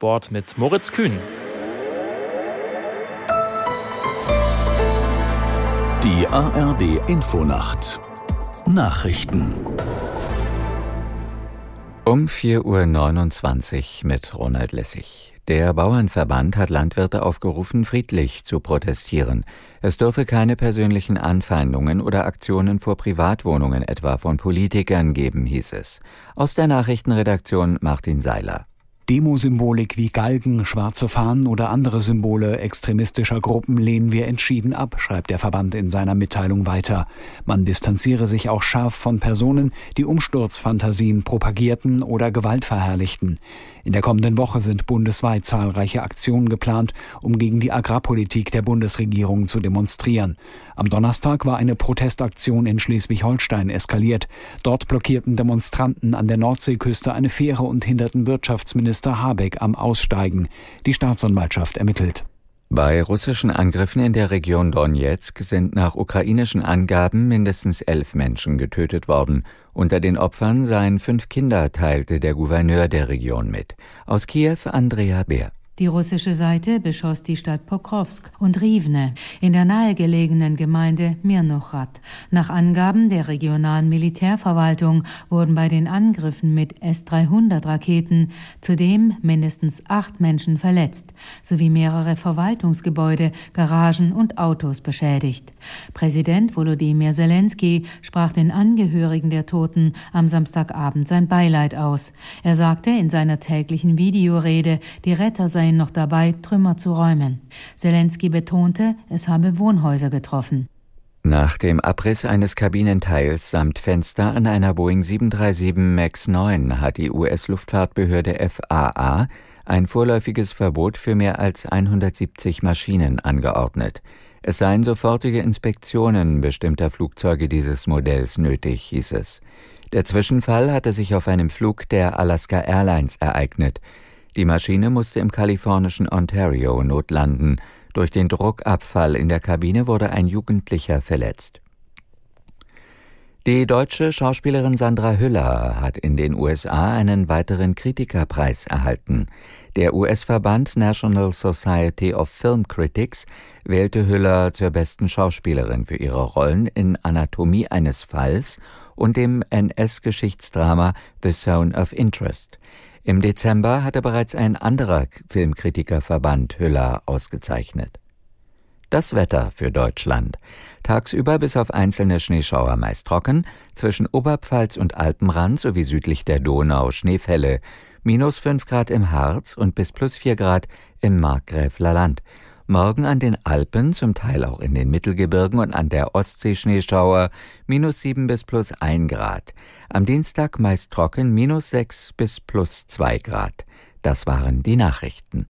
Bord mit Moritz Kühn. Die ARD Infonacht Nachrichten um 4.29 Uhr mit Ronald Lessig. Der Bauernverband hat Landwirte aufgerufen, friedlich zu protestieren. Es dürfe keine persönlichen Anfeindungen oder Aktionen vor Privatwohnungen etwa von Politikern geben, hieß es. Aus der Nachrichtenredaktion Martin Seiler. Demosymbolik wie Galgen, schwarze Fahnen oder andere Symbole extremistischer Gruppen lehnen wir entschieden ab, schreibt der Verband in seiner Mitteilung weiter. Man distanziere sich auch scharf von Personen, die Umsturzfantasien propagierten oder Gewalt verherrlichten. In der kommenden Woche sind bundesweit zahlreiche Aktionen geplant, um gegen die Agrarpolitik der Bundesregierung zu demonstrieren. Am Donnerstag war eine Protestaktion in Schleswig-Holstein eskaliert. Dort blockierten Demonstranten an der Nordseeküste eine Fähre und hinderten Wirtschaftsminister Habeck am Aussteigen. Die Staatsanwaltschaft ermittelt. Bei russischen Angriffen in der Region Donetsk sind nach ukrainischen Angaben mindestens elf Menschen getötet worden. Unter den Opfern seien fünf Kinder, teilte der Gouverneur der Region mit. Aus Kiew Andrea Bär. Die russische Seite beschoss die Stadt Pokrovsk und Rivne in der nahegelegenen Gemeinde Mirnochrad. Nach Angaben der regionalen Militärverwaltung wurden bei den Angriffen mit S-300-Raketen zudem mindestens acht Menschen verletzt, sowie mehrere Verwaltungsgebäude, Garagen und Autos beschädigt. Präsident Volodymyr Zelensky sprach den Angehörigen der Toten am Samstagabend sein Beileid aus. Er sagte in seiner täglichen Videorede, die Retter seien seien noch dabei, Trümmer zu räumen. Zelensky betonte, es habe Wohnhäuser getroffen. Nach dem Abriss eines Kabinenteils samt Fenster an einer Boeing 737 MAX 9 hat die US-Luftfahrtbehörde FAA ein vorläufiges Verbot für mehr als 170 Maschinen angeordnet. Es seien sofortige Inspektionen bestimmter Flugzeuge dieses Modells nötig, hieß es. Der Zwischenfall hatte sich auf einem Flug der Alaska Airlines ereignet. Die Maschine musste im kalifornischen Ontario notlanden. Durch den Druckabfall in der Kabine wurde ein Jugendlicher verletzt. Die deutsche Schauspielerin Sandra Hüller hat in den USA einen weiteren Kritikerpreis erhalten. Der US-Verband National Society of Film Critics wählte Hüller zur besten Schauspielerin für ihre Rollen in Anatomie eines Falls und dem NS-Geschichtsdrama The Zone of Interest. Im Dezember hatte bereits ein anderer Filmkritikerverband Hüller ausgezeichnet. Das Wetter für Deutschland. Tagsüber bis auf einzelne Schneeschauer meist trocken, zwischen Oberpfalz und Alpenrand sowie südlich der Donau Schneefälle, minus 5 Grad im Harz und bis plus 4 Grad im Markgräfler Land. Morgen an den Alpen, zum Teil auch in den Mittelgebirgen und an der Ostsee Schneeschauer, minus 7 bis plus 1 Grad. Am Dienstag meist trocken, minus 6 bis plus 2 Grad. Das waren die Nachrichten.